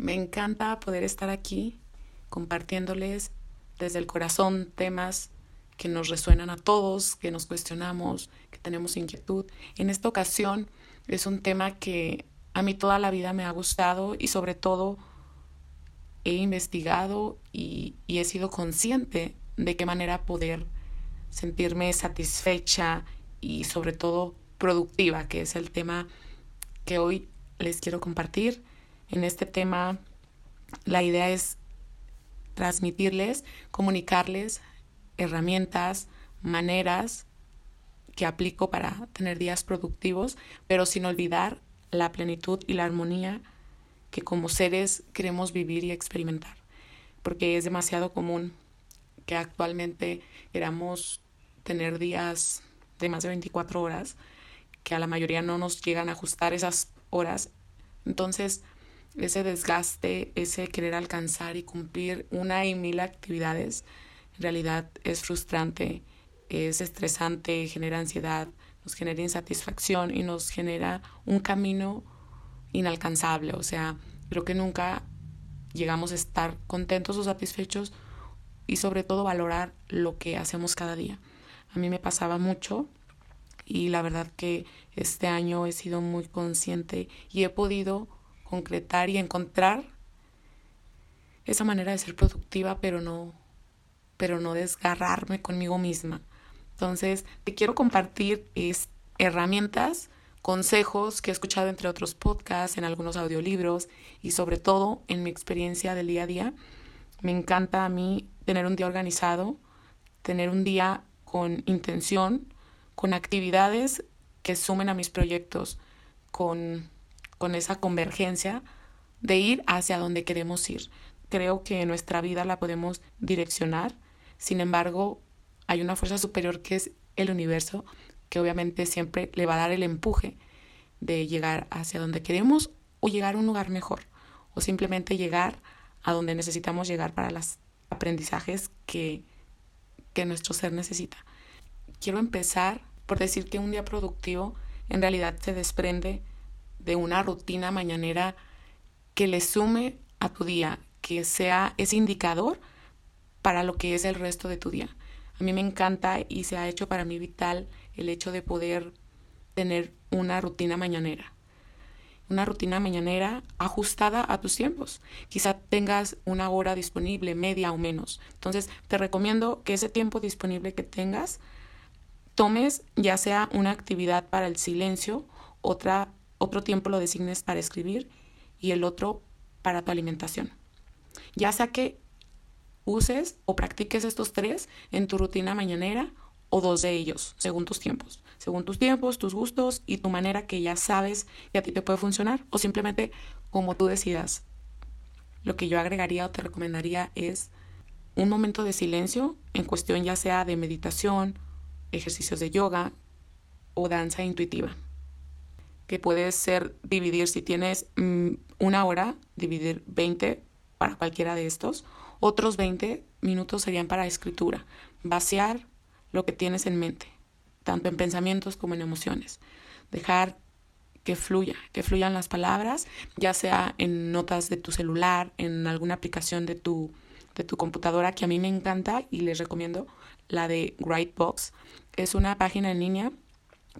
Me encanta poder estar aquí compartiéndoles desde el corazón temas que nos resuenan a todos, que nos cuestionamos, que tenemos inquietud. En esta ocasión es un tema que a mí toda la vida me ha gustado y sobre todo he investigado y, he sido consciente de qué manera poder sentirme satisfecha y sobre todo productiva, que es el tema que hoy les quiero compartir. En este tema la idea es transmitirles, comunicarles herramientas, maneras que aplico para tener días productivos, pero sin olvidar la plenitud y la armonía que como seres queremos vivir y experimentar, porque es demasiado común que actualmente queramos tener días de más de 24 horas, que a la mayoría no nos llegan a ajustar esas horas. Entonces, ese desgaste, ese querer alcanzar y cumplir una y mil actividades, en realidad es frustrante, es estresante, genera ansiedad, nos genera insatisfacción y nos genera un camino inalcanzable. O sea, creo que nunca llegamos a estar contentos o satisfechos y sobre todo valorar lo que hacemos cada día. A mí me pasaba mucho y la verdad que este año he sido muy consciente y he podido concretar y encontrar esa manera de ser productiva, pero no pero no desgarrarme conmigo misma. Entonces, te quiero compartir es, herramientas, consejos que he escuchado entre otros podcasts, en algunos audiolibros y sobre todo en mi experiencia del día a día. Me encanta a mí tener un día organizado, tener un día con intención, con actividades que sumen a mis proyectos, con con esa convergencia de ir hacia donde queremos ir. Creo que nuestra vida la podemos direccionar, sin embargo, hay una fuerza superior que es el universo, que obviamente siempre le va a dar el empuje de llegar hacia donde queremos o llegar a un lugar mejor, o simplemente llegar a donde necesitamos llegar para los aprendizajes que, que nuestro ser necesita. Quiero empezar por decir que un día productivo en realidad se desprende de una rutina mañanera que le sume a tu día, que sea ese indicador para lo que es el resto de tu día. A mí me encanta y se ha hecho para mí vital el hecho de poder tener una rutina mañanera. Una rutina mañanera ajustada a tus tiempos. Quizá tengas una hora disponible, media o menos. Entonces, te recomiendo que ese tiempo disponible que tengas, tomes ya sea una actividad para el silencio, otra otro tiempo lo designes para escribir y el otro para tu alimentación. Ya sea que uses o practiques estos tres en tu rutina mañanera o dos de ellos, según tus tiempos. Según tus tiempos, tus gustos y tu manera que ya sabes que a ti te puede funcionar o simplemente como tú decidas. Lo que yo agregaría o te recomendaría es un momento de silencio en cuestión ya sea de meditación, ejercicios de yoga o danza intuitiva que puede ser dividir, si tienes mm, una hora, dividir 20 para cualquiera de estos. Otros 20 minutos serían para escritura, vaciar lo que tienes en mente, tanto en pensamientos como en emociones. Dejar que fluya, que fluyan las palabras, ya sea en notas de tu celular, en alguna aplicación de tu, de tu computadora, que a mí me encanta y les recomiendo, la de Writebox. Es una página en línea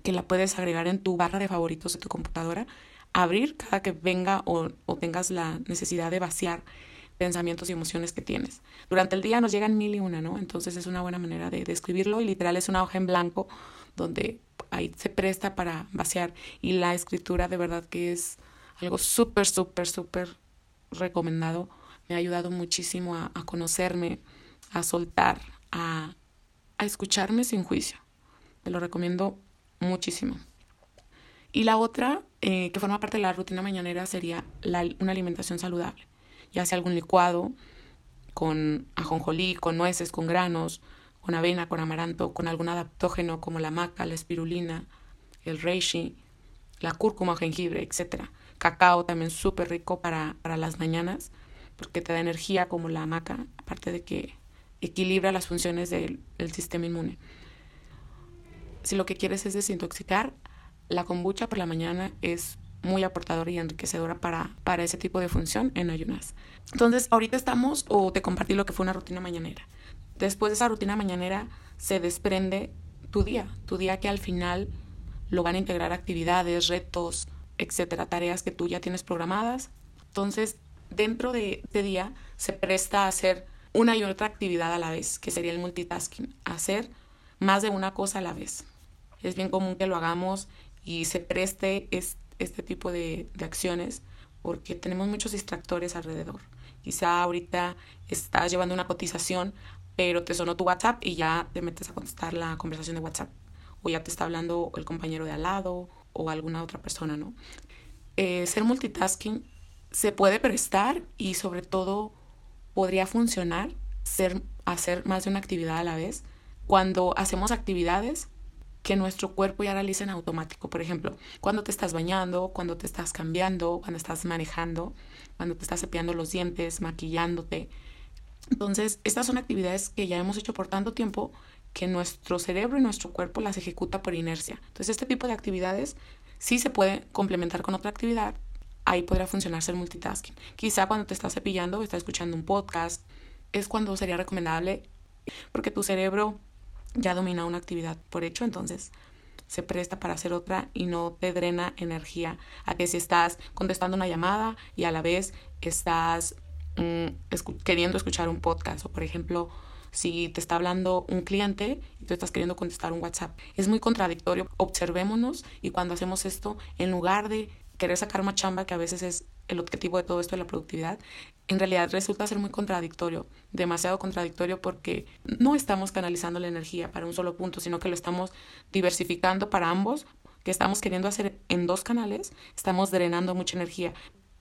que la puedes agregar en tu barra de favoritos de tu computadora, abrir cada que venga o, tengas la necesidad de vaciar pensamientos y emociones que tienes. Durante el día nos llegan mil y una, ¿no? Entonces es una buena manera de, describirlo y literal es una hoja en blanco donde ahí se presta para vaciar y la escritura de verdad que es algo súper, súper, súper recomendado. Me ha ayudado muchísimo a, a conocerme, a soltar, a, a escucharme sin juicio. Te lo recomiendo muchísimo. Y la otra, eh, que forma parte de la rutina mañanera, sería una alimentación saludable, ya sea algún licuado con ajonjolí, con nueces, con granos, con avena, con amaranto, con algún adaptógeno como la maca, la espirulina, el reishi, la cúrcuma, jengibre, etc. Cacao también súper rico para, para las mañanas, porque te da energía como la maca, aparte de que equilibra las funciones del sistema inmune si lo que quieres es desintoxicar, la kombucha por la mañana es muy aportadora y enriquecedora para, para ese tipo de función en ayunas. Entonces, ahorita estamos, o te compartí lo que fue una rutina mañanera. Después de esa rutina mañanera se desprende tu día, tu día que al final lo van a integrar actividades, retos, etcétera, tareas que tú ya tienes programadas. Entonces, dentro de este día se presta a hacer una y otra actividad a la vez, que sería el multitasking, hacer más de una cosa a la vez. Es bien común que lo hagamos y se preste este tipo de, de acciones porque tenemos muchos distractores alrededor. Quizá ahorita estás llevando una cotización, pero te sonó tu WhatsApp y ya te metes a contestar la conversación de WhatsApp. O ya te está hablando el compañero de al lado o alguna otra persona, ¿no? Eh, ser multitasking se puede prestar y sobre todo podría funcionar ser, hacer más de una actividad a la vez cuando hacemos actividades que nuestro cuerpo ya realiza en automático. Por ejemplo, cuando te estás bañando, cuando te estás cambiando, cuando estás manejando, cuando te estás cepillando los dientes, maquillándote. Entonces, estas son actividades que ya hemos hecho por tanto tiempo que nuestro cerebro y nuestro cuerpo las ejecuta por inercia. Entonces, este tipo de actividades sí se puede complementar con otra actividad. Ahí podrá funcionar el multitasking. Quizá cuando te estás cepillando o estás escuchando un podcast, es cuando sería recomendable porque tu cerebro ya domina una actividad por hecho, entonces se presta para hacer otra y no te drena energía a que si estás contestando una llamada y a la vez estás mm, queriendo escuchar un podcast o por ejemplo si te está hablando un cliente y tú estás queriendo contestar un WhatsApp. Es muy contradictorio. Observémonos y cuando hacemos esto, en lugar de querer sacar más chamba, que a veces es el objetivo de todo esto de la productividad, en realidad resulta ser muy contradictorio, demasiado contradictorio porque no estamos canalizando la energía para un solo punto, sino que lo estamos diversificando para ambos, que estamos queriendo hacer en dos canales, estamos drenando mucha energía,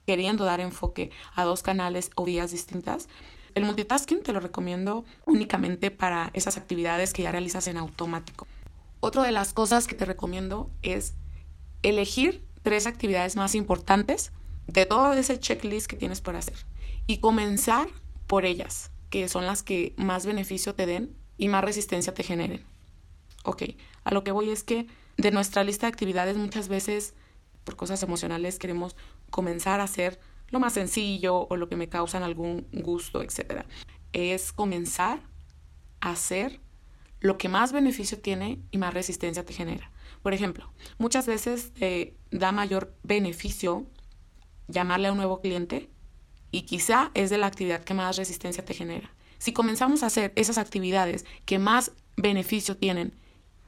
queriendo dar enfoque a dos canales o vías distintas. El multitasking te lo recomiendo únicamente para esas actividades que ya realizas en automático. Otra de las cosas que te recomiendo es elegir tres actividades más importantes de todo ese checklist que tienes por hacer y comenzar por ellas, que son las que más beneficio te den y más resistencia te generen. Ok, a lo que voy es que de nuestra lista de actividades muchas veces por cosas emocionales queremos comenzar a hacer lo más sencillo o lo que me causan algún gusto, etc. Es comenzar a hacer lo que más beneficio tiene y más resistencia te genera. Por ejemplo, muchas veces te da mayor beneficio llamarle a un nuevo cliente y quizá es de la actividad que más resistencia te genera. Si comenzamos a hacer esas actividades que más beneficio tienen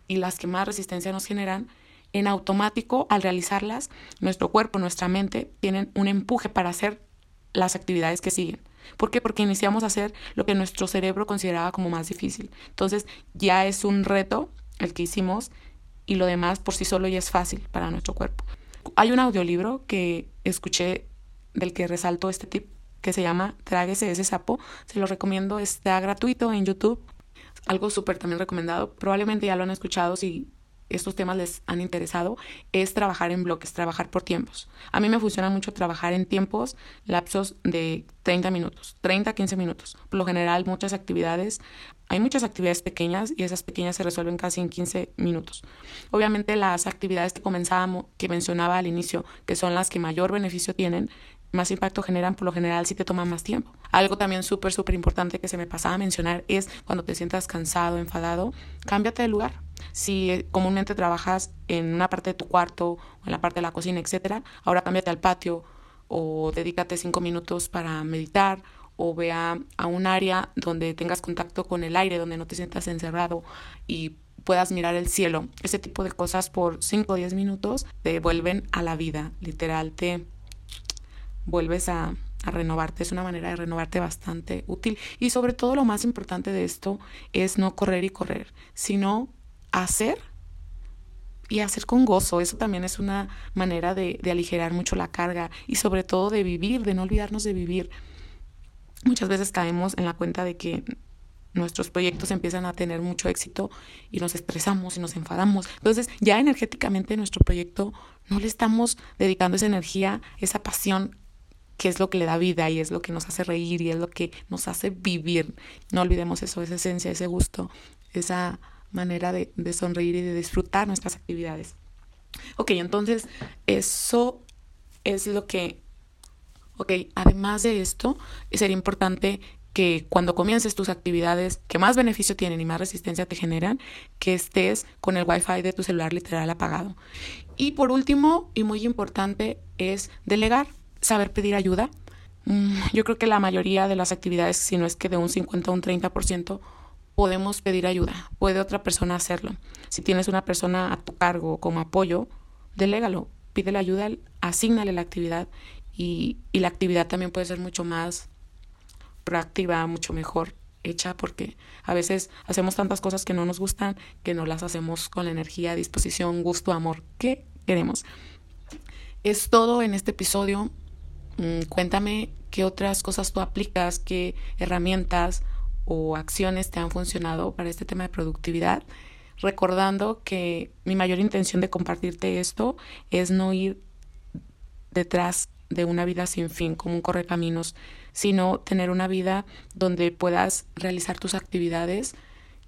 y las que más resistencia nos generan, en automático al realizarlas, nuestro cuerpo, nuestra mente tienen un empuje para hacer las actividades que siguen. ¿Por qué? Porque iniciamos a hacer lo que nuestro cerebro consideraba como más difícil. Entonces ya es un reto el que hicimos y lo demás por sí solo ya es fácil para nuestro cuerpo. Hay un audiolibro que escuché del que resalto este tip que se llama Tráguese ese sapo. Se lo recomiendo, está gratuito en YouTube. Algo súper también recomendado. Probablemente ya lo han escuchado si estos temas les han interesado, es trabajar en bloques, trabajar por tiempos. A mí me funciona mucho trabajar en tiempos, lapsos de 30 minutos, 30 15 minutos. Por lo general, muchas actividades, hay muchas actividades pequeñas y esas pequeñas se resuelven casi en 15 minutos. Obviamente las actividades que comenzábamos, que mencionaba al inicio, que son las que mayor beneficio tienen, más impacto generan, por lo general sí te toman más tiempo. Algo también súper, súper importante que se me pasaba a mencionar es cuando te sientas cansado, enfadado, cámbiate de lugar. Si eh, comúnmente trabajas en una parte de tu cuarto o en la parte de la cocina, etcétera, ahora cámbiate al patio o dedícate cinco minutos para meditar o vea a un área donde tengas contacto con el aire, donde no te sientas encerrado y puedas mirar el cielo. Ese tipo de cosas por 5 o 10 minutos te vuelven a la vida, literal, te vuelves a, renovarte. Es una manera de renovarte bastante útil. Y sobre todo lo más importante de esto es no correr y correr, sino hacer y hacer con gozo. Eso también es una manera de, aligerar mucho la carga y sobre todo de vivir, de no olvidarnos de vivir. Muchas veces caemos en la cuenta de que nuestros proyectos empiezan a tener mucho éxito y nos estresamos y nos enfadamos. Entonces ya energéticamente nuestro proyecto no le estamos dedicando esa energía, esa pasión que es lo que le da vida y es lo que nos hace reír y es lo que nos hace vivir. No olvidemos eso, esa esencia, ese gusto, esa manera de, sonreír y de disfrutar nuestras actividades. Ok, entonces eso es lo que, ok, además de esto, sería importante que cuando comiences tus actividades que más beneficio tienen y más resistencia te generan, que estés con el wifi de tu celular literal apagado. Y por último, y muy importante, es delegar, saber pedir ayuda. Mm, yo creo que la mayoría de las actividades, si no es que de un 50 a un 30%, podemos pedir ayuda. Puede otra persona hacerlo. Si tienes una persona a tu cargo como apoyo, delégalo, pídele ayuda, asignale la actividad y, y la actividad también puede ser mucho más proactiva, mucho mejor hecha porque a veces hacemos tantas cosas que no nos gustan que no las hacemos con la energía, disposición, gusto, amor que queremos. Es todo en este episodio. Mm, cuéntame qué otras cosas tú aplicas, qué herramientas o acciones te han funcionado para este tema de productividad. Recordando que mi mayor intención de compartirte esto es no ir detrás de una vida sin fin, como un correcaminos, sino tener una vida donde puedas realizar tus actividades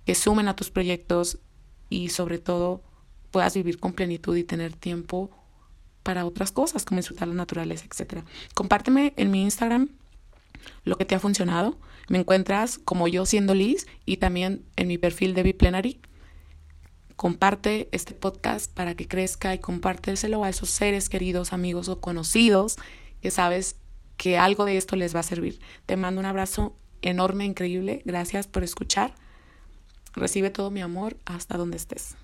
que sumen a tus proyectos y sobre todo puedas vivir con plenitud y tener tiempo para otras cosas como disfrutar la naturaleza, etc. Compárteme en mi Instagram lo que te ha funcionado. Me encuentras como yo siendo Liz y también en mi perfil de Biplenary. Comparte este podcast para que crezca y compárteselo a esos seres queridos, amigos o conocidos que sabes que algo de esto les va a servir. Te mando un abrazo enorme, increíble. Gracias por escuchar. Recibe todo mi amor hasta donde estés.